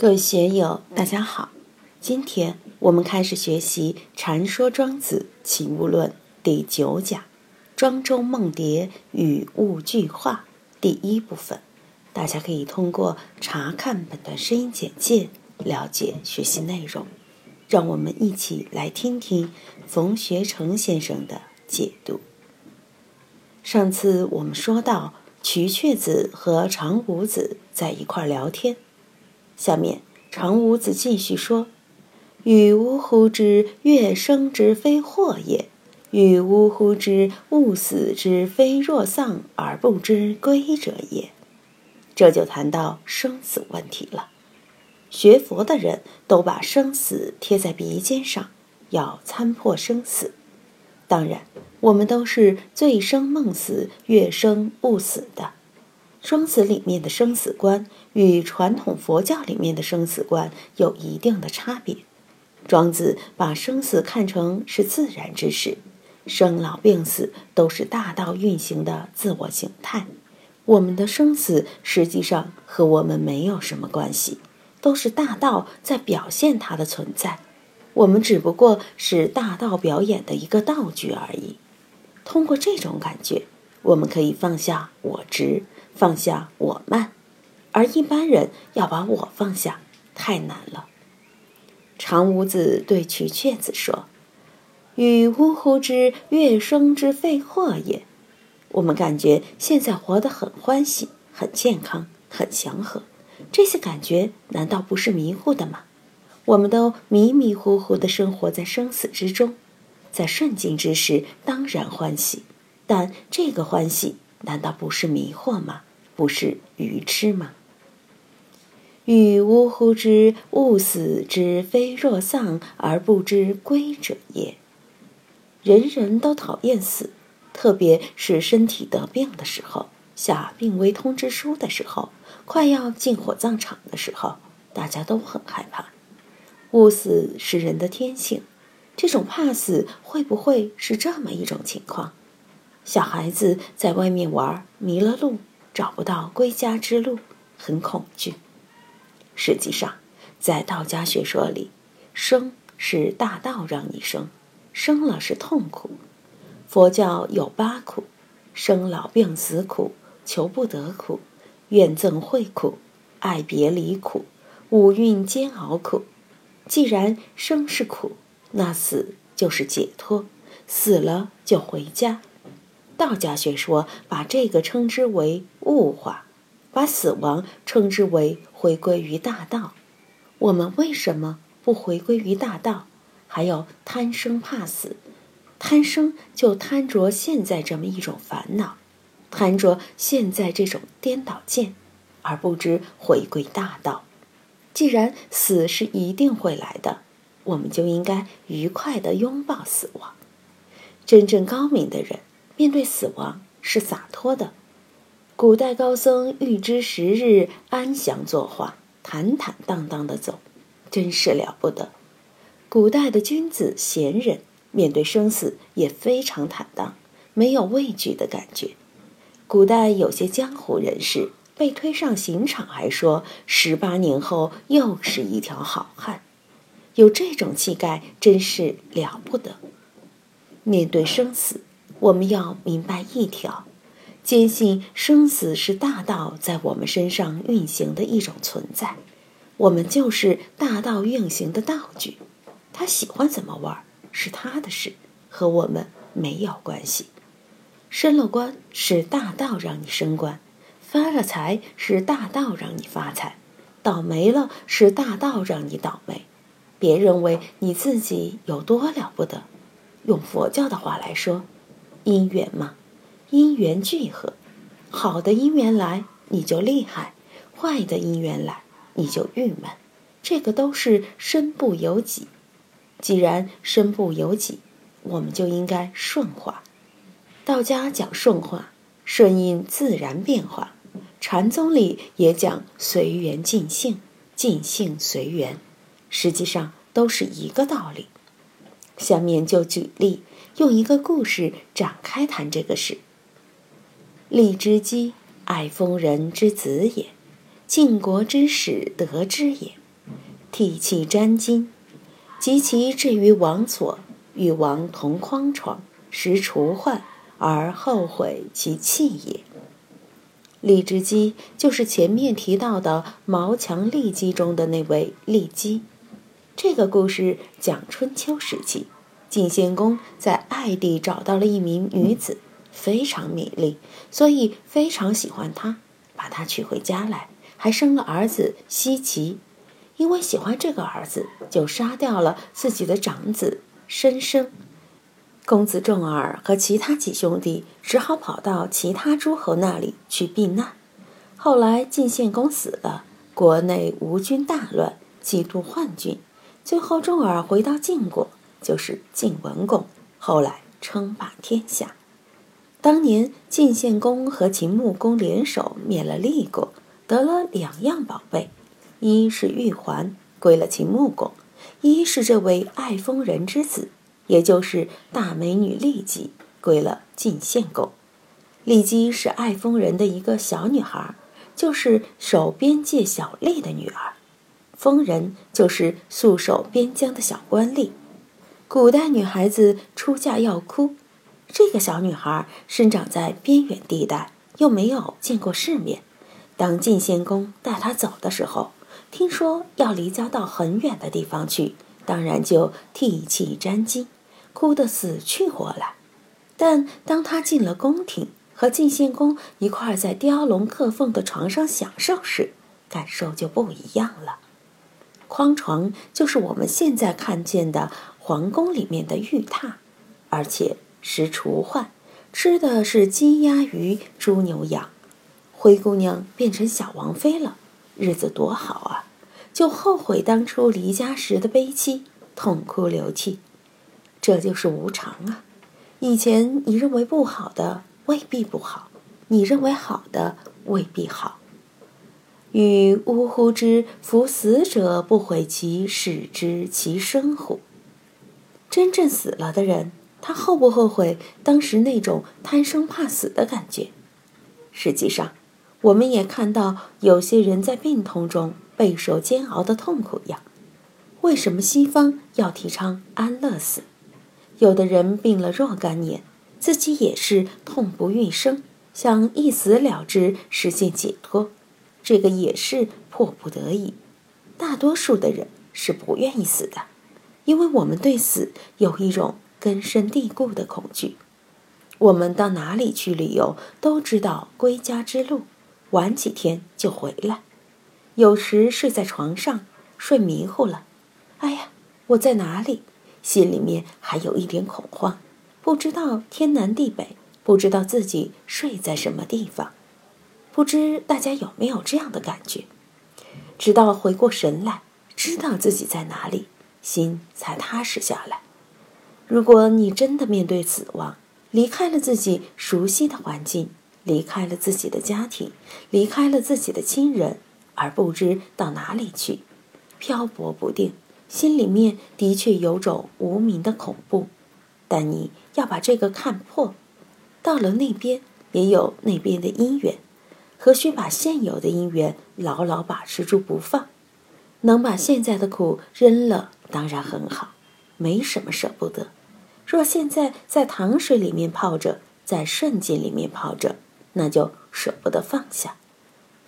各位学友，大家好！今天我们开始学习《禅说庄子齐物论》第九讲“庄周梦蝶与物俱化”第一部分。大家可以通过查看本段声音简介了解学习内容。让我们一起来听听冯学成先生的解读。上次我们说到，瞿雀子和长谷子在一块聊天。下面长五子继续说：“与吾乎之月生之非祸也，与吾乎之物死之非若丧而不知归者也。”这就谈到生死问题了。学佛的人都把生死贴在鼻尖上，要参破生死。当然，我们都是醉生梦死、月生物死的。庄子里面的生死观与传统佛教里面的生死观有一定的差别。庄子把生死看成是自然之事，生老病死都是大道运行的自我形态。我们的生死实际上和我们没有什么关系，都是大道在表现它的存在，我们只不过是大道表演的一个道具而已。通过这种感觉，我们可以放下我执。放下我慢，而一般人要把我放下太难了。长五子对瞿雀子说：“与呜呼之乐生之废祸也。”我们感觉现在活得很欢喜、很健康、很祥和，这些感觉难道不是迷糊的吗？我们都迷迷糊糊的生活在生死之中，在顺境之时当然欢喜，但这个欢喜难道不是迷惑吗？不是愚痴吗？欲呜呼之物死之非若丧而不知归者也。人人都讨厌死，特别是身体得病的时候，下病危通知书的时候，快要进火葬场的时候，大家都很害怕。物死是人的天性，这种怕死会不会是这么一种情况？小孩子在外面玩迷了路。找不到归家之路，很恐惧。实际上，在道家学说里，生是大道让你生，生了是痛苦。佛教有八苦：生老病死苦、求不得苦、怨憎会苦、爱别离苦、五蕴煎熬苦。既然生是苦，那死就是解脱，死了就回家。道家学说把这个称之为物化，把死亡称之为回归于大道。我们为什么不回归于大道？还有贪生怕死，贪生就贪着现在这么一种烦恼，贪着现在这种颠倒见，而不知回归大道。既然死是一定会来的，我们就应该愉快地拥抱死亡。真正高明的人。面对死亡是洒脱的。古代高僧预知时日，安详作画，坦坦荡荡的走，真是了不得。古代的君子贤人面对生死也非常坦荡，没有畏惧的感觉。古代有些江湖人士被推上刑场，还说十八年后又是一条好汉，有这种气概，真是了不得。面对生死。我们要明白一条，坚信生死是大道在我们身上运行的一种存在，我们就是大道运行的道具，他喜欢怎么玩是他的事，和我们没有关系。升了官是大道让你升官，发了财是大道让你发财，倒霉了是大道让你倒霉。别认为你自己有多了不得，用佛教的话来说。姻缘嘛，因缘聚合，好的姻缘来你就厉害，坏的姻缘来你就郁闷，这个都是身不由己。既然身不由己，我们就应该顺化。道家讲顺化，顺应自然变化；禅宗里也讲随缘尽性，尽性随缘，实际上都是一个道理。下面就举例。用一个故事展开谈这个事。荔之姬，爱封人之子也，晋国之始得之也。涕泣沾巾，及其至于王所，与王同匡床，食除患，而后悔其弃也。郦之基就是前面提到的《毛强郦基》中的那位郦基。这个故事讲春秋时期，晋献公在艾地找到了一名女子，非常美丽，所以非常喜欢她，把她娶回家来，还生了儿子奚齐。因为喜欢这个儿子，就杀掉了自己的长子申生。公子重耳和其他几兄弟只好跑到其他诸侯那里去避难。后来晋献公死了，国内吴军大乱，几度叛军。最后重耳回到晋国，就是晋文公，后来称霸天下。当年晋献公和秦穆公联手灭了厉国，得了两样宝贝：一是玉环，归了秦穆公；一是这位爱疯人之子。也就是大美女骊姬归了晋献公，骊姬是爱疯人的一个小女孩，就是守边界小吏的女儿。疯人就是戍守边疆的小官吏。古代女孩子出嫁要哭，这个小女孩生长在边远地带，又没有见过世面。当晋献公带她走的时候，听说要离家到很远的地方去，当然就涕泣沾襟。哭得死去活来，但当她进了宫廷，和晋献公一块在雕龙刻凤的床上享受时，感受就不一样了。匡床就是我们现在看见的皇宫里面的玉榻，而且食厨换，吃的是鸡鸭鱼猪牛羊。灰姑娘变成小王妃了，日子多好啊！就后悔当初离家时的悲戚，痛哭流涕。这就是无常啊！以前你认为不好的未必不好，你认为好的未必好。欲呜呼之，夫死者不悔其死之其生乎？真正死了的人，他后不后悔当时那种贪生怕死的感觉？实际上，我们也看到有些人在病痛中备受煎熬的痛苦样。为什么西方要提倡安乐死？有的人病了若干年，自己也是痛不欲生，想一死了之，实现解脱，这个也是迫不得已。大多数的人是不愿意死的，因为我们对死有一种根深蒂固的恐惧。我们到哪里去旅游，都知道归家之路，晚几天就回来。有时睡在床上，睡迷糊了，哎呀，我在哪里？心里面还有一点恐慌，不知道天南地北，不知道自己睡在什么地方，不知大家有没有这样的感觉？直到回过神来，知道自己在哪里，心才踏实下来。如果你真的面对死亡，离开了自己熟悉的环境，离开了自己的家庭，离开了自己的亲人，而不知到哪里去，漂泊不定。心里面的确有种无名的恐怖，但你要把这个看破。到了那边也有那边的因缘，何须把现有的因缘牢牢把持住不放？能把现在的苦扔了，当然很好，没什么舍不得。若现在在糖水里面泡着，在顺境里面泡着，那就舍不得放下。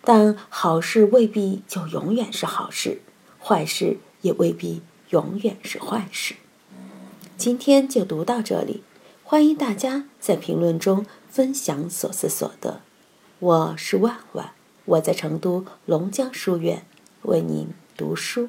但好事未必就永远是好事，坏事。也未必永远是坏事。今天就读到这里，欢迎大家在评论中分享所思所得。我是万万，我在成都龙江书院为您读书。